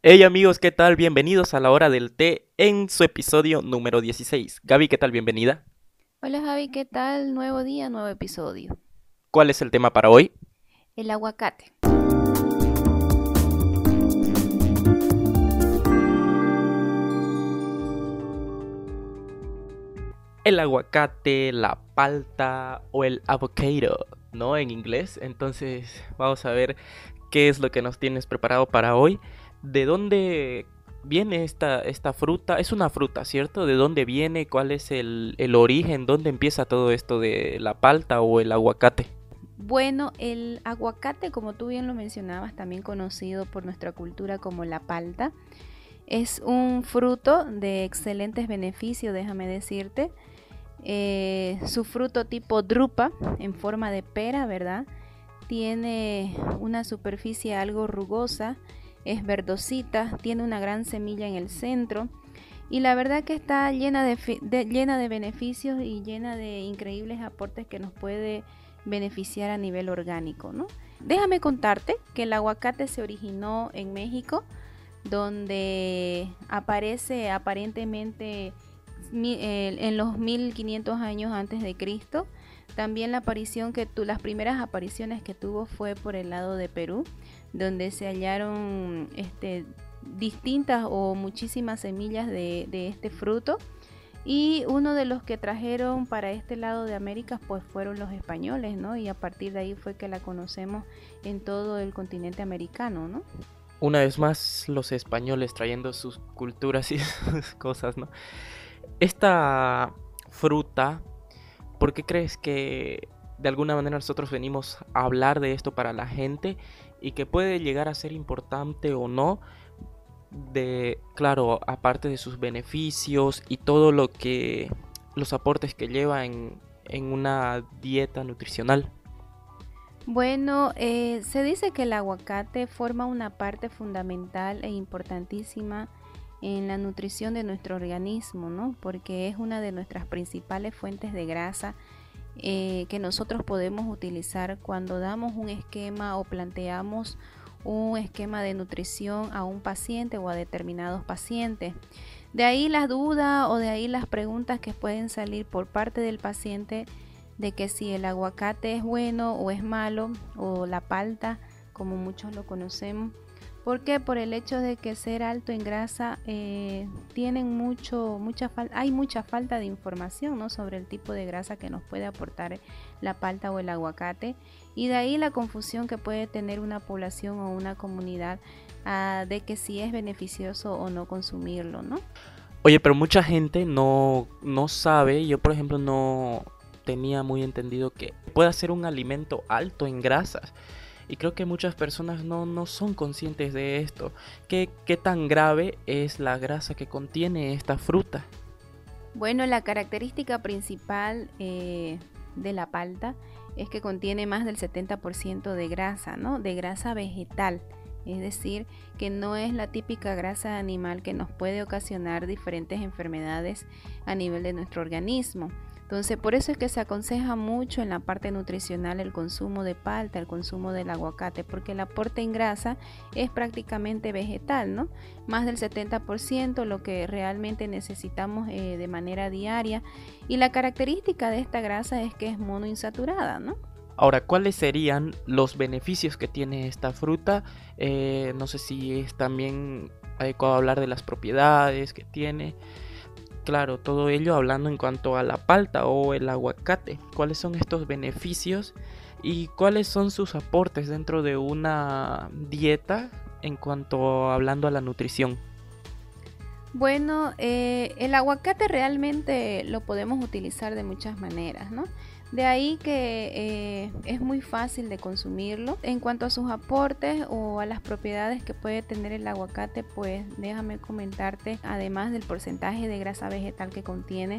Hey amigos, ¿qué tal? Bienvenidos a la hora del té en su episodio número 16. Gaby, ¿qué tal? Bienvenida. Hola Javi, ¿qué tal? Nuevo día, nuevo episodio. ¿Cuál es el tema para hoy? El aguacate. El aguacate, la palta o el avocado, ¿no? En inglés. Entonces, vamos a ver qué es lo que nos tienes preparado para hoy. ¿De dónde viene esta, esta fruta? Es una fruta, ¿cierto? ¿De dónde viene? ¿Cuál es el, el origen? ¿Dónde empieza todo esto de la palta o el aguacate? Bueno, el aguacate, como tú bien lo mencionabas, también conocido por nuestra cultura como la palta, es un fruto de excelentes beneficios, déjame decirte. Eh, su fruto tipo drupa, en forma de pera, ¿verdad? Tiene una superficie algo rugosa, es verdosita, tiene una gran semilla en el centro y la verdad que está llena de, llena de beneficios y llena de increíbles aportes que nos puede beneficiar a nivel orgánico, ¿no? Déjame contarte que el aguacate se originó en México, donde aparece aparentemente en los 1500 años antes de Cristo. También la aparición que tu, las primeras apariciones que tuvo fue por el lado de Perú, donde se hallaron este, distintas o muchísimas semillas de, de este fruto. Y uno de los que trajeron para este lado de América pues fueron los españoles, ¿no? Y a partir de ahí fue que la conocemos en todo el continente americano, ¿no? Una vez más los españoles trayendo sus culturas y sus cosas, ¿no? Esta fruta, ¿por qué crees que de alguna manera nosotros venimos a hablar de esto para la gente y que puede llegar a ser importante o no? De, claro, aparte de sus beneficios y todo lo que, los aportes que lleva en, en una dieta nutricional. Bueno, eh, se dice que el aguacate forma una parte fundamental e importantísima en la nutrición de nuestro organismo, ¿no? Porque es una de nuestras principales fuentes de grasa eh, que nosotros podemos utilizar cuando damos un esquema o planteamos un esquema de nutrición a un paciente o a determinados pacientes. De ahí las dudas o de ahí las preguntas que pueden salir por parte del paciente de que si el aguacate es bueno o es malo o la palta, como muchos lo conocemos. Porque por el hecho de que ser alto en grasa eh, tienen mucho, mucha hay mucha falta de información ¿no? sobre el tipo de grasa que nos puede aportar la palta o el aguacate y de ahí la confusión que puede tener una población o una comunidad uh, de que si es beneficioso o no consumirlo, ¿no? Oye, pero mucha gente no, no sabe, yo por ejemplo no tenía muy entendido que puede ser un alimento alto en grasas. Y creo que muchas personas no, no son conscientes de esto. ¿Qué, ¿Qué tan grave es la grasa que contiene esta fruta? Bueno, la característica principal eh, de la palta es que contiene más del 70% de grasa, ¿no? De grasa vegetal. Es decir, que no es la típica grasa animal que nos puede ocasionar diferentes enfermedades a nivel de nuestro organismo. Entonces, por eso es que se aconseja mucho en la parte nutricional el consumo de palta, el consumo del aguacate, porque el aporte en grasa es prácticamente vegetal, ¿no? Más del 70%, lo que realmente necesitamos eh, de manera diaria. Y la característica de esta grasa es que es monoinsaturada, ¿no? Ahora, ¿cuáles serían los beneficios que tiene esta fruta? Eh, no sé si es también adecuado hablar de las propiedades que tiene. Claro, todo ello hablando en cuanto a la palta o el aguacate. ¿Cuáles son estos beneficios y cuáles son sus aportes dentro de una dieta en cuanto hablando a la nutrición? Bueno, eh, el aguacate realmente lo podemos utilizar de muchas maneras, ¿no? De ahí que eh, es muy fácil de consumirlo. En cuanto a sus aportes o a las propiedades que puede tener el aguacate, pues déjame comentarte, además del porcentaje de grasa vegetal que contiene,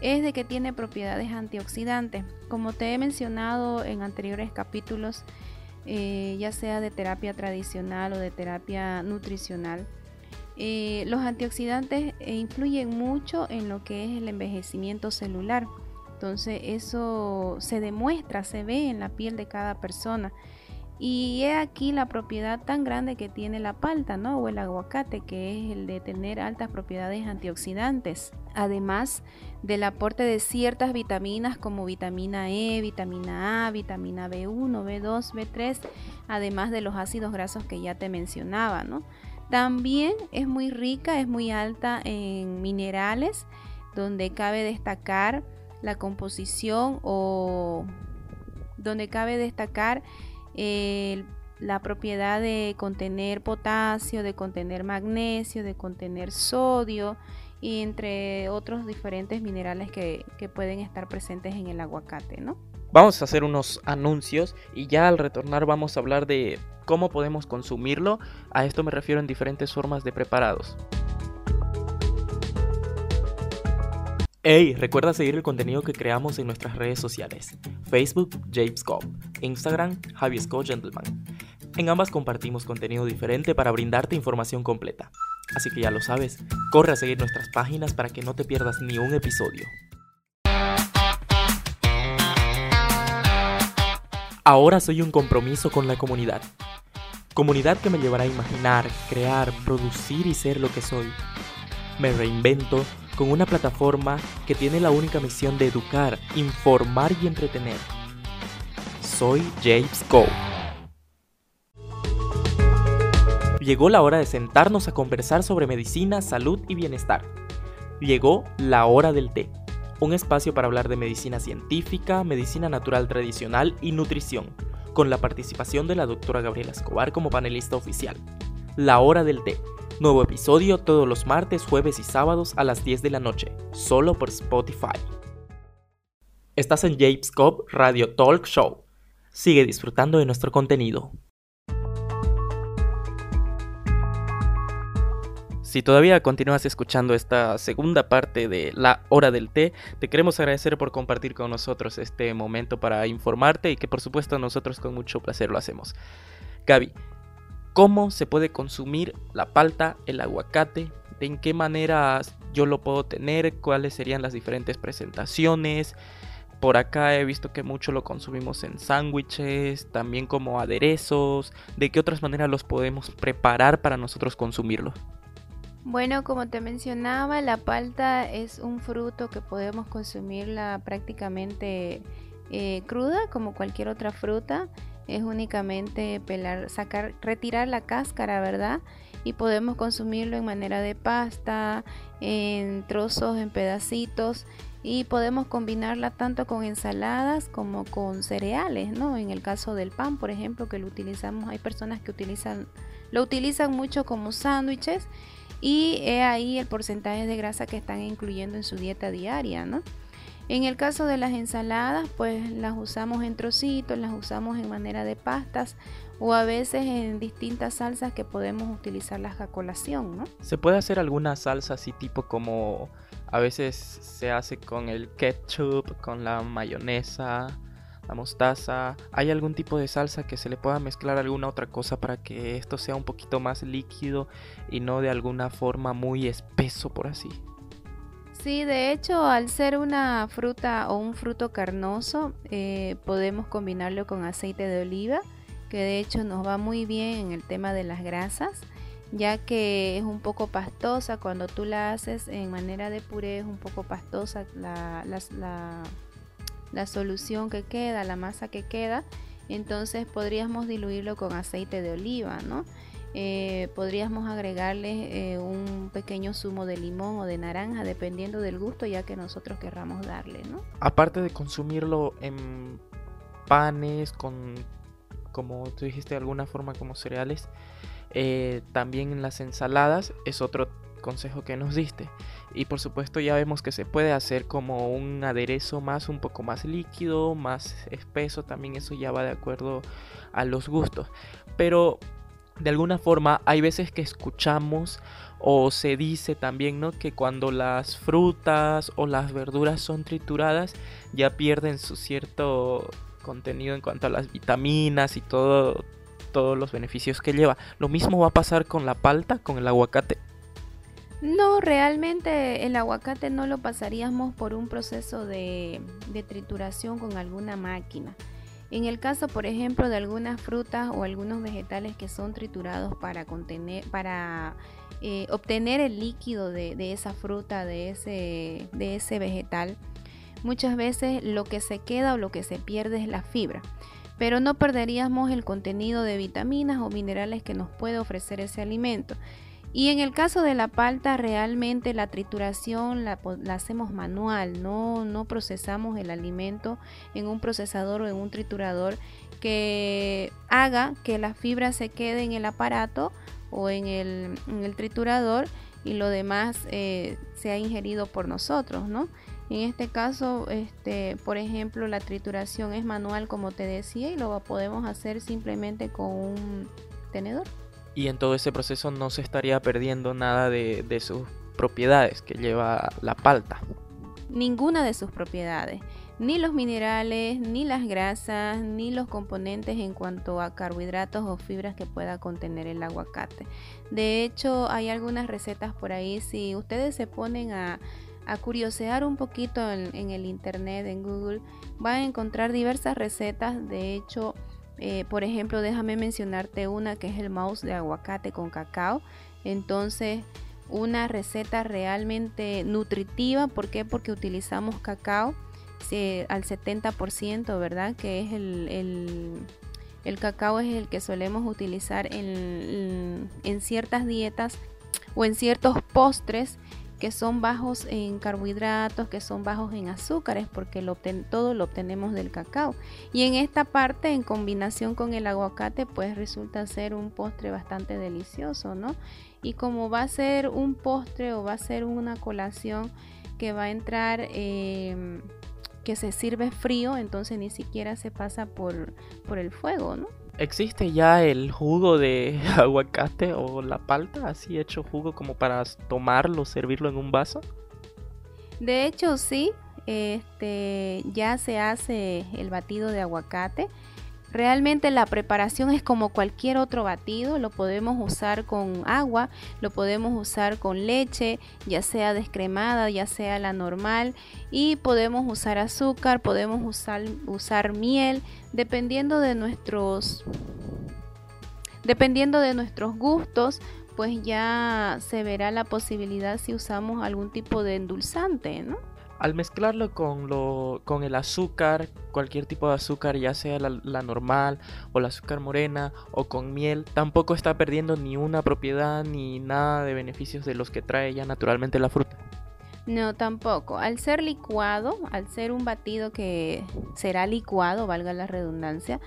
es de que tiene propiedades antioxidantes. Como te he mencionado en anteriores capítulos, eh, ya sea de terapia tradicional o de terapia nutricional, eh, los antioxidantes influyen mucho en lo que es el envejecimiento celular. Entonces eso se demuestra, se ve en la piel de cada persona. Y he aquí la propiedad tan grande que tiene la palta, ¿no? O el aguacate, que es el de tener altas propiedades antioxidantes. Además del aporte de ciertas vitaminas como vitamina E, vitamina A, vitamina B1, B2, B3, además de los ácidos grasos que ya te mencionaba, ¿no? También es muy rica, es muy alta en minerales, donde cabe destacar la composición o donde cabe destacar la propiedad de contener potasio, de contener magnesio, de contener sodio y entre otros diferentes minerales que, que pueden estar presentes en el aguacate, ¿no? Vamos a hacer unos anuncios y ya al retornar vamos a hablar de cómo podemos consumirlo. A esto me refiero en diferentes formas de preparados. Hey, recuerda seguir el contenido que creamos en nuestras redes sociales. Facebook, James Instagram, Javier Gentleman. En ambas compartimos contenido diferente para brindarte información completa. Así que ya lo sabes, corre a seguir nuestras páginas para que no te pierdas ni un episodio. Ahora soy un compromiso con la comunidad. Comunidad que me llevará a imaginar, crear, producir y ser lo que soy. Me reinvento con una plataforma que tiene la única misión de educar, informar y entretener. Soy James Go. Llegó la hora de sentarnos a conversar sobre medicina, salud y bienestar. Llegó la hora del té, un espacio para hablar de medicina científica, medicina natural tradicional y nutrición, con la participación de la doctora Gabriela Escobar como panelista oficial. La hora del té Nuevo episodio todos los martes, jueves y sábados a las 10 de la noche, solo por Spotify. Estás en James Cobb Radio Talk Show. Sigue disfrutando de nuestro contenido. Si todavía continúas escuchando esta segunda parte de La Hora del Té, te queremos agradecer por compartir con nosotros este momento para informarte y que por supuesto nosotros con mucho placer lo hacemos. Gaby, cómo se puede consumir la palta, el aguacate, de en qué manera yo lo puedo tener, cuáles serían las diferentes presentaciones. Por acá he visto que mucho lo consumimos en sándwiches, también como aderezos. ¿De qué otras maneras los podemos preparar para nosotros consumirlo? Bueno, como te mencionaba, la palta es un fruto que podemos consumirla prácticamente eh, cruda, como cualquier otra fruta es únicamente pelar, sacar, retirar la cáscara, ¿verdad? Y podemos consumirlo en manera de pasta, en trozos, en pedacitos y podemos combinarla tanto con ensaladas como con cereales, ¿no? En el caso del pan, por ejemplo, que lo utilizamos, hay personas que utilizan, lo utilizan mucho como sándwiches y he ahí el porcentaje de grasa que están incluyendo en su dieta diaria, ¿no? En el caso de las ensaladas, pues las usamos en trocitos, las usamos en manera de pastas o a veces en distintas salsas que podemos utilizarlas a colación, ¿no? ¿Se puede hacer alguna salsa así tipo como a veces se hace con el ketchup, con la mayonesa, la mostaza? ¿Hay algún tipo de salsa que se le pueda mezclar alguna otra cosa para que esto sea un poquito más líquido y no de alguna forma muy espeso por así? Sí, de hecho, al ser una fruta o un fruto carnoso, eh, podemos combinarlo con aceite de oliva, que de hecho nos va muy bien en el tema de las grasas, ya que es un poco pastosa. Cuando tú la haces en manera de puré, es un poco pastosa la, la solución que queda, la masa que queda. Entonces podríamos diluirlo con aceite de oliva, ¿no? Eh, podríamos agregarle eh, un pequeño zumo de limón o de naranja dependiendo del gusto ya que nosotros querramos darle, ¿no? Aparte de consumirlo en panes, con, como tú dijiste de alguna forma como cereales, eh, también en las ensaladas es otro consejo que nos diste. Y por supuesto ya vemos que se puede hacer como un aderezo más, un poco más líquido, más espeso, también eso ya va de acuerdo a los gustos. Pero de alguna forma hay veces que escuchamos o se dice también, ¿no? Que cuando las frutas o las verduras son trituradas ya pierden su cierto contenido en cuanto a las vitaminas y todo, todos los beneficios que lleva. Lo mismo va a pasar con la palta, con el aguacate. No, realmente el aguacate no lo pasaríamos por un proceso de, de trituración con alguna máquina. En el caso, por ejemplo, de algunas frutas o algunos vegetales que son triturados para eh, obtener el líquido de, esa fruta, de ese vegetal, muchas veces lo que se queda o lo que se pierde es la fibra. Pero no perderíamos el contenido de vitaminas o minerales que nos puede ofrecer ese alimento. Y en el caso de la palta, realmente la trituración la, hacemos manual, no, no procesamos el alimento en un procesador o en un triturador que haga que la fibra se quede en el aparato o en el, triturador y lo demás eh, sea ingerido por nosotros, ¿no? En este caso, este, por ejemplo, la trituración es manual, como te decía, y lo podemos hacer simplemente con un tenedor y en todo ese proceso no se estaría perdiendo nada de, sus propiedades que lleva la palta. Ninguna de sus propiedades, ni los minerales, ni las grasas, ni los componentes en cuanto a carbohidratos o fibras que pueda contener el aguacate. De hecho, hay algunas recetas por ahí, si ustedes se ponen a, curiosear un poquito en, en el internet, en Google, van a encontrar diversas recetas. De hecho, eh, por ejemplo, déjame mencionarte una que es el mouse de aguacate con cacao. Entonces, una receta realmente nutritiva. ¿Por qué? Porque utilizamos cacao al 70%, ¿verdad? Que es el, el, cacao es el que solemos utilizar en, en ciertas dietas o en ciertos postres que son bajos en carbohidratos, que son bajos en azúcares, porque todo lo obtenemos del cacao. Y en esta parte, en combinación con el aguacate, pues resulta ser un postre bastante delicioso, ¿no? Y como va a ser un postre o va a ser una colación que va a entrar... Em, que se sirve frío, entonces ni siquiera se pasa por, por el fuego, ¿no? ¿Existe ya el jugo de aguacate o la palta así hecho jugo como para tomarlo, servirlo en un vaso? De hecho sí, este ya se hace el batido de aguacate Realmente la preparación es como cualquier otro batido, lo podemos usar con agua, lo podemos usar con leche, ya sea descremada, ya sea la normal, y podemos usar azúcar, podemos usar, usar miel, dependiendo de nuestros dependiendo de nuestros gustos, pues ya se verá la posibilidad si usamos algún tipo de endulzante, ¿no? Al mezclarlo con, lo, con el azúcar, cualquier tipo de azúcar, ya sea la, normal o la azúcar morena o con miel, tampoco está perdiendo ni una propiedad ni nada de beneficios de los que trae ya naturalmente la fruta. No, tampoco. Al ser licuado, al ser un batido que será licuado, valga la redundancia,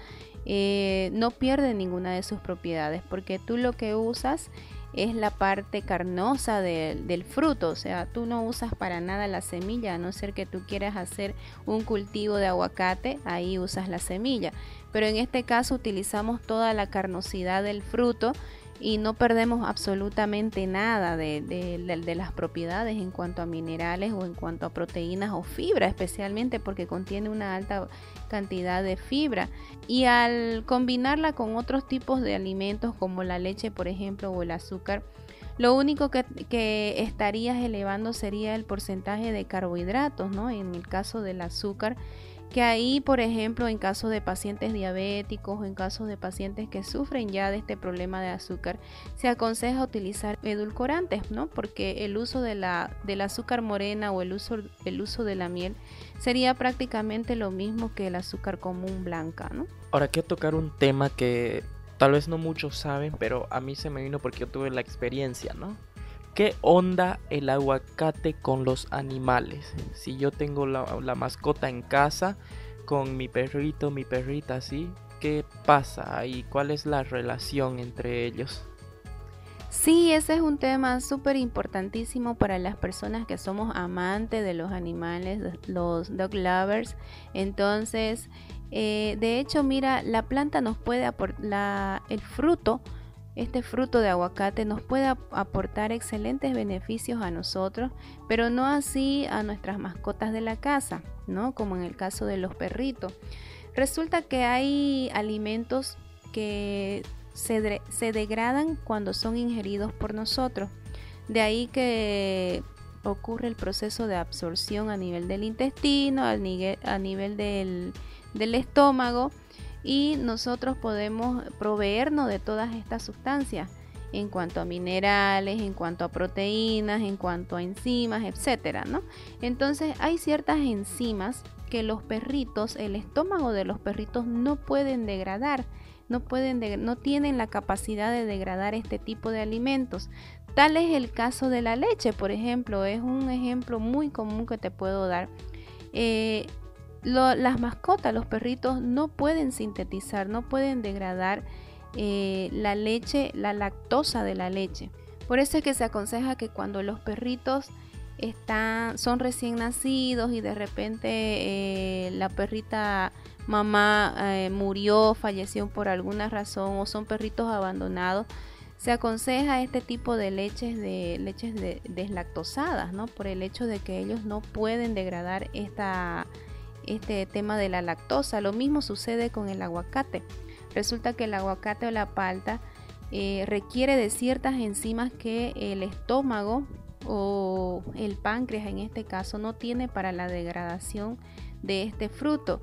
eh, no pierde ninguna de sus propiedades porque tú lo que usas es la parte carnosa del fruto, o sea, tú no usas para nada la semilla, a no ser que tú quieras hacer un cultivo de aguacate, ahí usas la semilla, pero en este caso utilizamos toda la carnosidad del fruto y no perdemos absolutamente nada de, las propiedades en cuanto a minerales o en cuanto a proteínas o fibra, especialmente porque contiene una alta cantidad de fibra. Y al combinarla con otros tipos de alimentos como la leche, por ejemplo, o el azúcar, lo único que, que, estarías elevando sería el porcentaje de carbohidratos, ¿no? En el caso del azúcar que ahí, por ejemplo, en caso de pacientes diabéticos o en casos de pacientes que sufren ya de este problema de azúcar, se aconseja utilizar edulcorantes, ¿no? Porque el uso de la, del azúcar morena o el uso, el uso de la miel sería prácticamente lo mismo que el azúcar común blanca, ¿no? Ahora quiero tocar un tema que tal vez no muchos saben, pero a mí se me vino porque yo tuve la experiencia, ¿no? ¿Qué onda el aguacate con los animales? Si yo tengo la, mascota en casa con mi perrito, mi perrita así, ¿qué pasa y cuál es la relación entre ellos? Sí, ese es un tema súper importantísimo para las personas que somos amantes de los animales, los dog lovers. Entonces, eh, de hecho, mira, la planta nos puede aportar, el fruto este fruto de aguacate nos puede aportar excelentes beneficios a nosotros, pero no así a nuestras mascotas de la casa, ¿no? Como en el caso de los perritos. Resulta que hay alimentos que se, degradan cuando son ingeridos por nosotros. De ahí que ocurre el proceso de absorción a nivel del intestino, a nivel, del estómago y nosotros podemos proveernos de todas estas sustancias en cuanto a minerales, en cuanto a proteínas, en cuanto a enzimas, etcétera, ¿no? Entonces hay ciertas enzimas que los perritos, el estómago de los perritos no pueden degradar, no pueden no tienen la capacidad de degradar este tipo de alimentos. Tal es el caso de la leche, por ejemplo, es un ejemplo muy común que te puedo dar. Eh, las mascotas, los perritos, no pueden sintetizar, no pueden degradar eh, la leche, la lactosa de la leche. Por eso es que se aconseja que cuando los perritos están, son recién nacidos y de repente eh, la perrita mamá eh, murió, falleció por alguna razón o son perritos abandonados, se aconseja este tipo de leches de leches deslactosadas, ¿no? Por el hecho de que ellos no pueden degradar esta, este tema de la lactosa. Lo mismo sucede con el aguacate. Resulta que el aguacate o la palta eh, requiere de ciertas enzimas que el estómago o el páncreas en este caso no tiene para la degradación de este fruto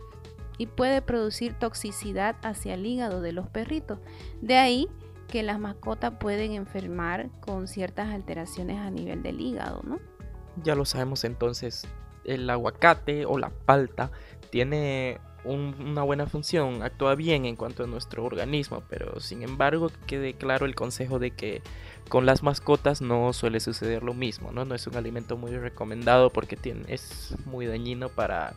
y puede producir toxicidad hacia el hígado de los perritos. De ahí que las mascotas pueden enfermar con ciertas alteraciones a nivel del hígado, ¿no? Ya lo sabemos entonces, el aguacate o la palta tiene una buena función, actúa bien en cuanto a nuestro organismo, pero sin embargo quede claro el consejo de que con las mascotas no suele suceder lo mismo, ¿no? No es un alimento muy recomendado porque tiene, es muy dañino para,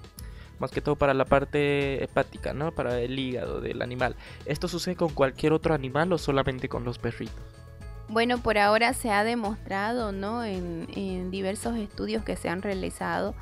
más que todo para la parte hepática, ¿no? Para el hígado del animal. ¿Esto sucede con cualquier otro animal o solamente con los perritos? Bueno, por ahora se ha demostrado, ¿no? En, en diversos estudios que se han realizado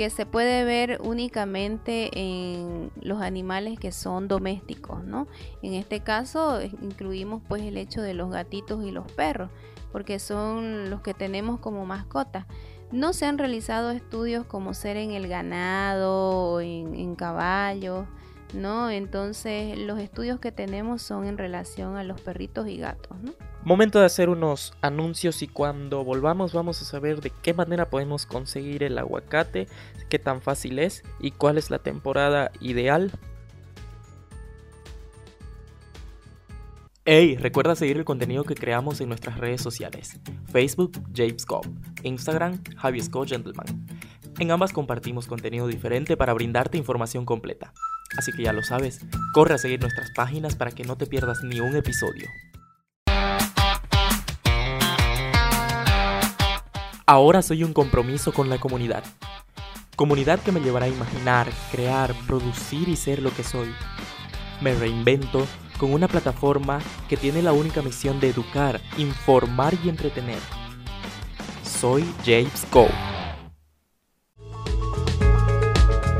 que se puede ver únicamente en los animales que son domésticos, ¿no? En este caso incluimos pues el hecho de los gatitos y los perros, porque son los que tenemos como mascotas. No se han realizado estudios como ser en el ganado o en, en caballos, ¿no? Entonces los estudios que tenemos son en relación a los perritos y gatos, ¿no? Momento de hacer unos anuncios y cuando volvamos vamos a saber de qué manera podemos conseguir el aguacate, qué tan fácil es y cuál es la temporada ideal. Hey, recuerda seguir el contenido que creamos en nuestras redes sociales. Facebook, James Cobb. Instagram, Javi Scott Gentleman. En ambas compartimos contenido diferente para brindarte información completa. Así que ya lo sabes, corre a seguir nuestras páginas para que no te pierdas ni un episodio. Ahora soy un compromiso con la comunidad. Comunidad que me llevará a imaginar, crear, producir y ser lo que soy. Me reinvento con una plataforma que tiene la única misión de educar, informar y entretener. Soy James Cole.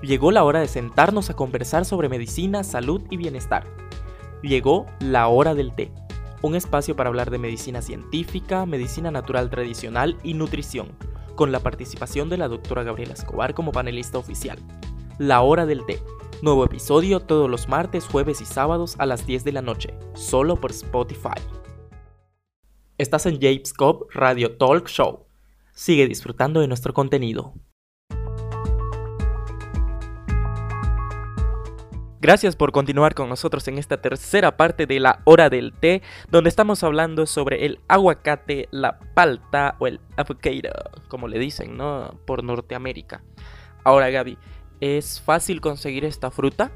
Llegó la hora de sentarnos a conversar sobre medicina, salud y bienestar. Llegó la hora del té un espacio para hablar de medicina científica, medicina natural tradicional y nutrición, con la participación de la doctora Gabriela Escobar como panelista oficial. La hora del té. Nuevo episodio todos los martes, jueves y sábados a las 10 de la noche, solo por Spotify. Estás en James Cobb Radio Talk Show. Sigue disfrutando de nuestro contenido. Gracias por continuar con nosotros en esta tercera parte de la hora del té, donde estamos hablando sobre el aguacate, la palta o el avocado, como le dicen, ¿no? Por Norteamérica. Ahora, Gaby, ¿es fácil conseguir esta fruta?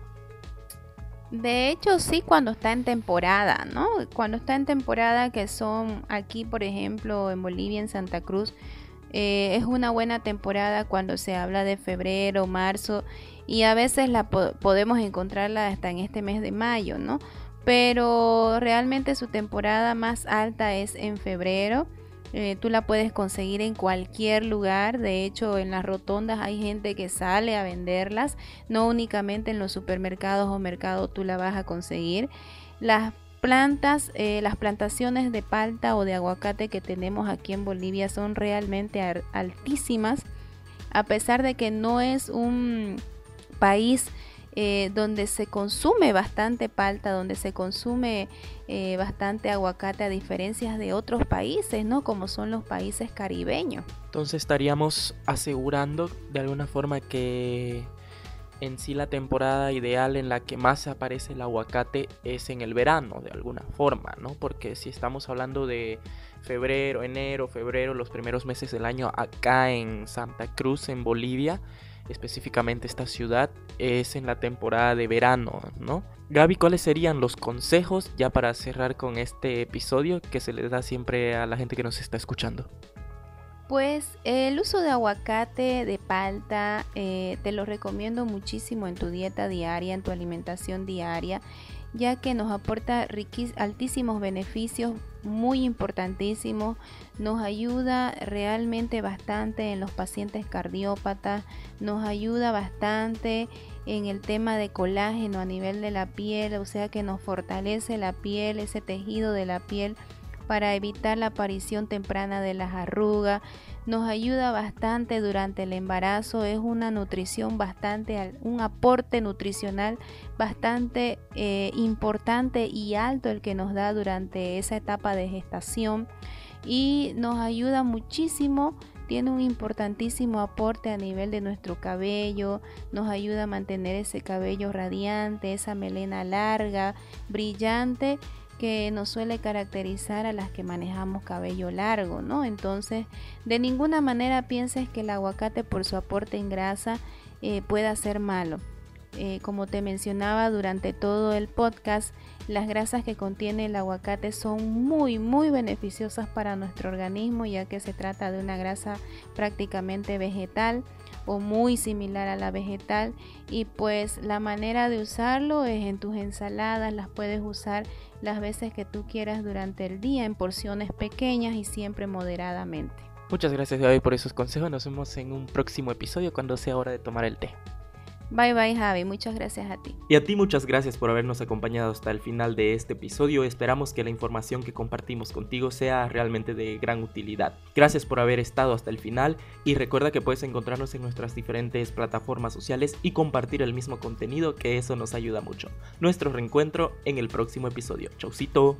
De hecho, sí, cuando está en temporada, ¿no? Cuando está en temporada, que son aquí, por ejemplo, en Bolivia, en Santa Cruz, eh, es una buena temporada cuando se habla de febrero, marzo y a veces la podemos encontrarla hasta en este mes de mayo, ¿no? Pero realmente su temporada más alta es en febrero. Eh, tú la puedes conseguir en cualquier lugar. De hecho, en las rotondas hay gente que sale a venderlas. No únicamente en los supermercados o mercados tú la vas a conseguir. Las plantas, eh, las plantaciones de palta o de aguacate que tenemos aquí en Bolivia son realmente altísimas. A pesar de que no es un país eh, donde se consume bastante palta, donde se consume eh, bastante aguacate a diferencia de otros países, ¿no? Como son los países caribeños. Entonces estaríamos asegurando de alguna forma que en sí la temporada ideal en la que más aparece el aguacate es en el verano, de alguna forma, ¿no? Porque si estamos hablando de febrero, enero, febrero, los primeros meses del año acá en Santa Cruz, en Bolivia, específicamente esta ciudad, es en la temporada de verano, ¿no? Gaby, ¿cuáles serían los consejos ya para cerrar con este episodio que se les da siempre a la gente que nos está escuchando? Pues el uso de aguacate, de palta, eh, te lo recomiendo muchísimo en tu dieta diaria, en tu alimentación diaria, ya que nos aporta altísimos beneficios, muy importantísimos, nos ayuda realmente bastante en los pacientes cardiópatas, nos ayuda bastante en el tema de colágeno a nivel de la piel, o sea que nos fortalece la piel, ese tejido de la piel para evitar la aparición temprana de las arrugas. Nos ayuda bastante durante el embarazo, es una nutrición bastante, un aporte nutricional bastante eh, importante y alto el que nos da durante esa etapa de gestación y nos ayuda muchísimo tiene un importantísimo aporte a nivel de nuestro cabello, nos ayuda a mantener ese cabello radiante, esa melena larga, brillante que nos suele caracterizar a las que manejamos cabello largo, ¿no? Entonces, de ninguna manera pienses que el aguacate por su aporte en grasa eh, pueda ser malo. Eh, como te mencionaba durante todo el podcast, las grasas que contiene el aguacate son muy, muy beneficiosas para nuestro organismo, ya que se trata de una grasa prácticamente vegetal o muy similar a la vegetal y pues la manera de usarlo es en tus ensaladas, las puedes usar las veces que tú quieras durante el día en porciones pequeñas y siempre moderadamente. Muchas gracias Gaby por esos consejos, nos vemos en un próximo episodio cuando sea hora de tomar el té. Bye bye Javi, muchas gracias a ti. Y a ti muchas gracias por habernos acompañado hasta el final de este episodio. Esperamos que la información que compartimos contigo sea realmente de gran utilidad. Gracias por haber estado hasta el final y recuerda que puedes encontrarnos en nuestras diferentes plataformas sociales y compartir el mismo contenido que eso nos ayuda mucho. Nuestro reencuentro en el próximo episodio. Chaucito.